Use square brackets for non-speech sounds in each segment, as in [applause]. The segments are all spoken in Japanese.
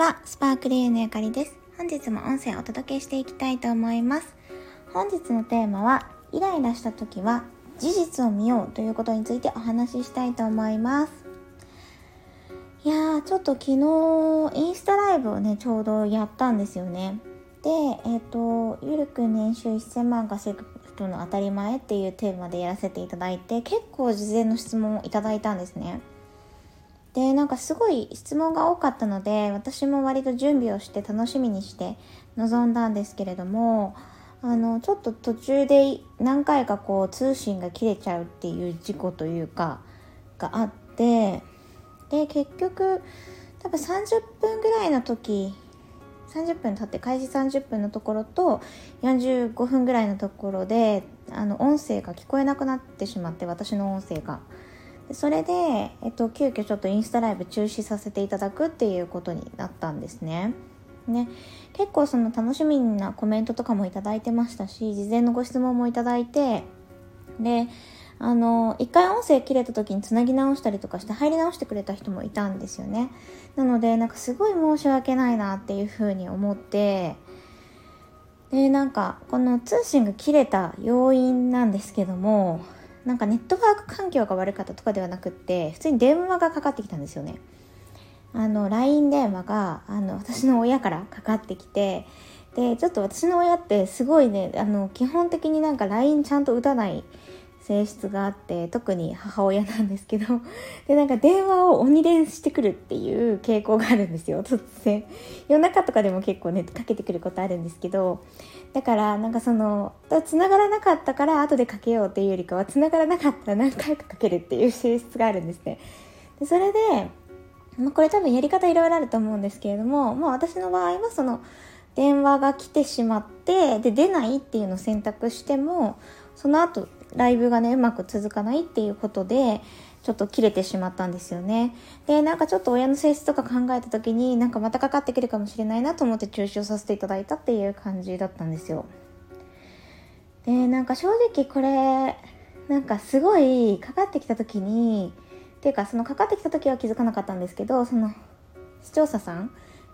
は、スパークリーのゆかりです。本日も音声をお届けしていきたいと思います。本日のテーマは、イライラした時は事実を見ようということについてお話ししたいと思います。いやー、ちょっと昨日、インスタライブをね、ちょうどやったんですよね。で、えっ、ー、と、ゆるく年収1000万稼ぐ人の当たり前っていうテーマでやらせていただいて、結構事前の質問をいただいたんですね。でなんかすごい質問が多かったので私も割と準備をして楽しみにして臨んだんですけれどもあのちょっと途中で何回かこう通信が切れちゃうっていう事故というかがあってで結局多分30分ぐらいの時30分経って開始30分のところと45分ぐらいのところであの音声が聞こえなくなってしまって私の音声が。それで、えっと、急遽ちょっとインスタライブ中止させていただくっていうことになったんですね。ね、結構その楽しみなコメントとかもいいてましたし事前のご質問もいただいてであの一回音声切れた時につなぎ直したりとかして入り直してくれた人もいたんですよねなのでなんかすごい申し訳ないなっていうふうに思ってでなんかこの通信が切れた要因なんですけどもなんかネットワーク環境が悪かったとかではなくって普通に電話がかかってきたんですよね。あの LINE 電話があの私の親からかかってきてでちょっと私の親ってすごいねあの基本的になんか LINE ちゃんと打たない性質があって特に母親なんですけど [laughs] でなんか電話を鬼電してくるっていう傾向があるんですよ [laughs] 突然。夜中とかでも結構ねかけてくることあるんですけどだからなんかその繋がらなかったから後でかけようっていうよりかは繋がらなかったら何回かかけるっていう性質があるんですね。でそれで、まあ、これ多分やり方いろいろあると思うんですけれども、まあ、私の場合はその電話が来てしまってで出ないっていうのを選択してもその後ライブがねうまく続かないっていうことでちょっと切れてしまったんですよね。で、なんかちょっと親の性質とか考えた時になんかまたかかってくるかもしれないなと思って中止をさせていただいたっていう感じだったんですよ。で、なんか正直これ、なんかすごいかかってきた時に、っていうかそのかかってきた時は気づかなかったんですけど、その視聴者さん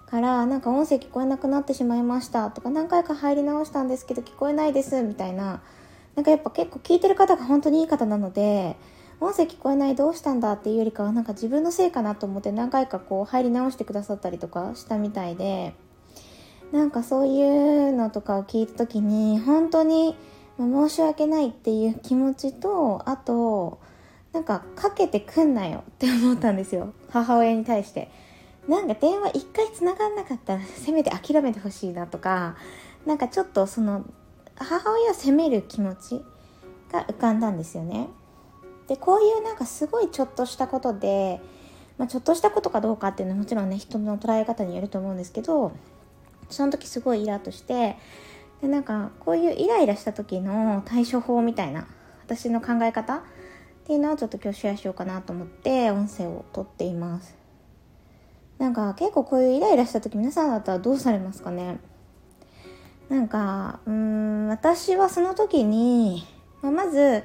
からなんか音声聞こえなくなってしまいましたとか何回か入り直したんですけど聞こえないですみたいななんかやっぱ結構聞いてる方が本当にいい方なので音声聞こえないどうしたんだっていうよりかはなんか自分のせいかなと思って何回かこう入り直してくださったりとかしたみたいでなんかそういうのとかを聞いた時に本当に申し訳ないっていう気持ちとあとなんかかけてくんなよって思ったんですよ。母親に対して。なんか電話一回繋がんなかったらせめて諦めてほしいなとかなんかちょっとその母親を責める気持ちが浮かんだんですよね。でこういうなんかすごいちょっとしたことで、まあ、ちょっとしたことかどうかっていうのはもちろんね人の捉え方によると思うんですけどその時すごいイラッとしてでなんかこういうイライラした時の対処法みたいな私の考え方っていうのをちょっと今日シェアしようかなと思って音声を撮っていますなんか結構こういうイライラした時皆さんだったらどうされますかね？なんかうん私はその時に、まあ、まず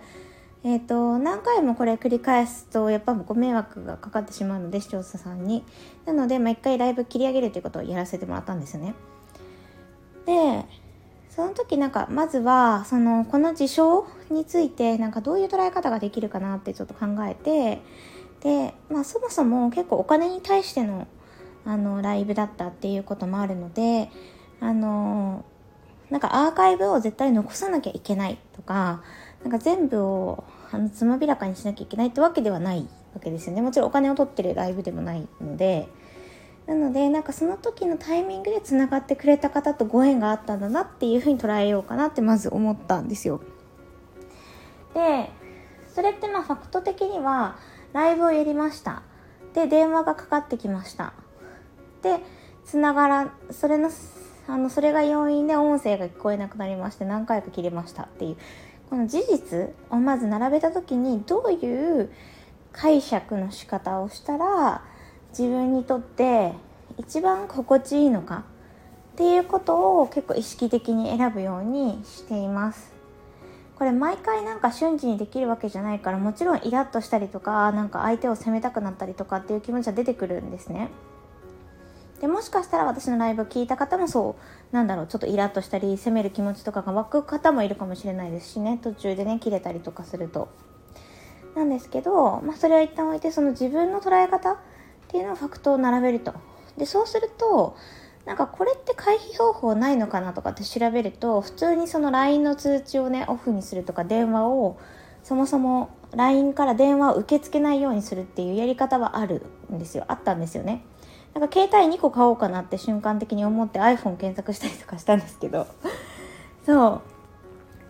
えーと、何回もこれ繰り返すとやっぱご迷惑がかかってしまうので視聴者さんに。なので、まあ、回ライブ切り上げるということをやらせてもらったんですよね。でその時なんかまずはそのこの事象についてなんかどういう捉え方ができるかなってちょっと考えてで、まあ、そもそも結構お金に対してのあのライブだったっていうこともあるのであのなんかアーカイブを絶対残さなきゃいけないとかなんか全部をあのつまびらかにしなきゃいけないってわけではないわけですよね。もちろんお金を取ってるライブでもないので。なのでなんかその時のタイミングでつながってくれた方とご縁があったんだなっていうふうに捉えようかなってまず思ったんですよ。でそれってまあファクト的にはライブをやりました。で電話がかかってきました。でつながらそれのあのそれが要因で音声が聞こえなくなりまして何回か切れましたっていう。この事実をまず並べた時にどういう解釈の仕方をしたら自分にとって一番心地いいのかっていうことを結構意識的に選ぶようにしています。これ毎回なんか瞬時にできるわけじゃないからもちろんイラッとしたりとかなんか相手を責めたくなったりとかっていう気持ちは出てくるんですね。でもしかしたら私のライブを聞いた方もそうなんだろうちょっとイラッとしたり責める気持ちとかが湧く方もいるかもしれないですしね途中でね切れたりとかすると。なんですけど、まあ、それは一旦置いてその自分の捉え方っていうのをファクトを並べると。でそうするとなんかこれって回避方法ないのかなとかって調べると普通にその LINE の通知をねオフにするとか電話をそもそも LINE から電話を受け付けないようにするっていうやり方はあるんですよ。あったんですよね。なんか携帯2個買おうかなって瞬間的に思って iPhone 検索したりとかしたんですけど [laughs] そう。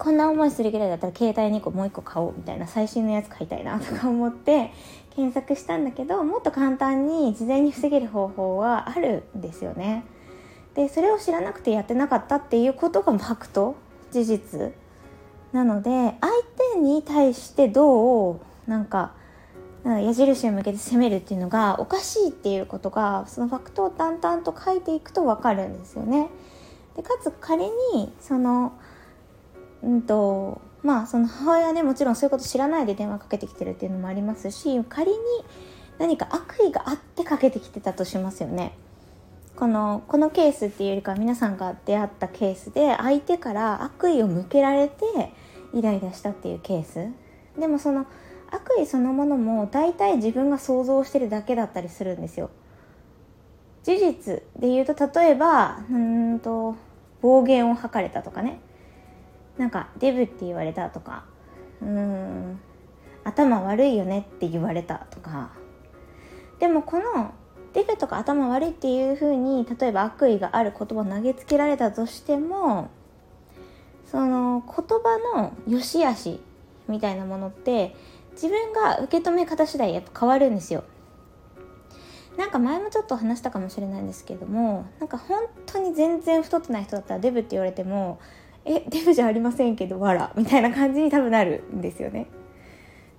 こんな思いするぐらいだったら携帯2個もう1個買おうみたいな最新のやつ買いたいなとか思って検索したんだけどもっと簡単に事前に防げる方法はあるんですよね。でそれを知らなくてやってなかったっていうことがファクト事実。なので相手に対してどうなんか矢印を向けて攻めるっていうのがおかしいっていうことがそのファクトを淡々と書いていくと分かるんですよね。でかつ仮にそのうんとまあその母親はねもちろんそういうこと知らないで電話かけてきてるっていうのもありますし仮に何か悪意があってかけてきてたとしますよね。このこのケースっていうよりか皆さんが出会ったケースで相手から悪意を向けられてイライラしたっていうケースでもその悪意そのものも大体自分が想像してるだけだったりするんですよ。事実で言うと例えばうんと暴言を吐かれたとかね。なんかデブって言われたとか。うん頭悪いよねって言われたとか。でもこのデブとか頭悪いっていう風に例えば悪意がある言葉を投げつけられたとしてもその言葉の良し悪しみたいなものって自分が受け止め方次第やっぱ変わるんですよ。なんか前もちょっと話したかもしれないんですけどもなんか本当に全然太ってない人だったらデブって言われてもえデブじゃありませんけどわらみたいな感じに多分なるんですよね。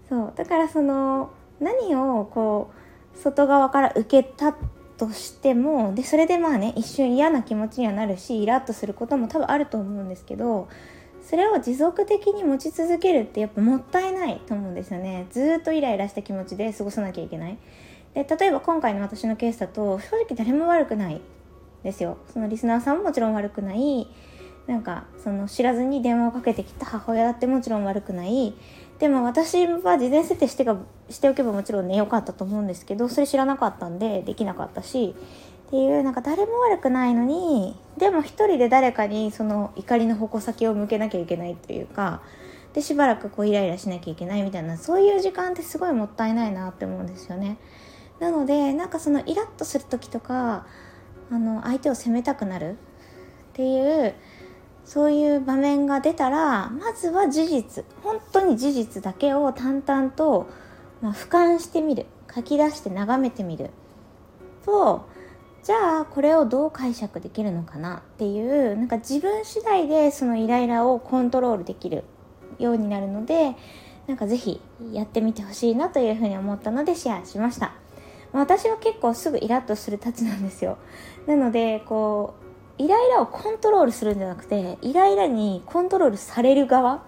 そう。だからその何をこう外側から受けたとしてもでそれでまあね一瞬嫌な気持ちにはなるしイラッとすることも多分あると思うんですけどそれを持続的に持ち続けるってやっぱもったいないと思うんですよね。ずっとイライラした気持ちで過ごさなきゃいけない。で例えば今回の私のケースだと正直誰も悪くないですよ。そのリスナーさんももちろん悪くない。なんかその知らずに電話をかけてきた母親だってもちろん悪くない。でも私は事前設定してがしておけばもちろんね良かったと思うんですけどそれ知らなかったんでできなかったしっていうなんか誰も悪くないのにでも一人で誰かにその怒りの矛先を向けなきゃいけないというかでしばらくこうイライラしなきゃいけないみたいなそういう時間ってすごいもったいないなって思うんですよね。なのでなんかそのイラッとする時とかあの相手を責めたくなるっていうそういう場面が出たらまずは事実本当に事実だけを淡々と、まあ、俯瞰してみる書き出して眺めてみるとじゃあこれをどう解釈できるのかなっていうなんか自分次第でそのイライラをコントロールできるようになるのでなんか是非やってみてほしいなというふうに思ったのでシェアしました。私は結構すぐイラッとするたちなんですよ。なのでこうイライラをコントロールするんじゃなくてイライラにコントロールされる側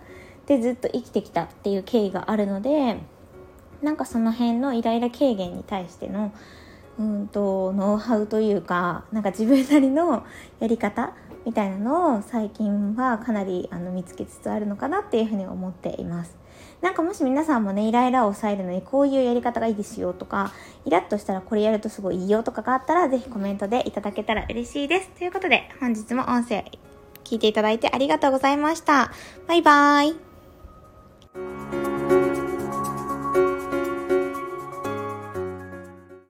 でずっと生きてきたっていう経緯があるのでなんかその辺のイライラ軽減に対してのうんとノウハウというかなんか自分なりのやり方みたいなのを最近はかなりあの見つけつつあるのかなっていうふうに思っています。なんかもし皆さんもねイライラを抑えるのにこういうやり方がいいですよとかイラッとしたらこれやるとすごいいいよとかがあったらぜひコメントでいただけたら嬉しいです。ということで本日も音声聞いていただいてありがとうございました。バイバーイ。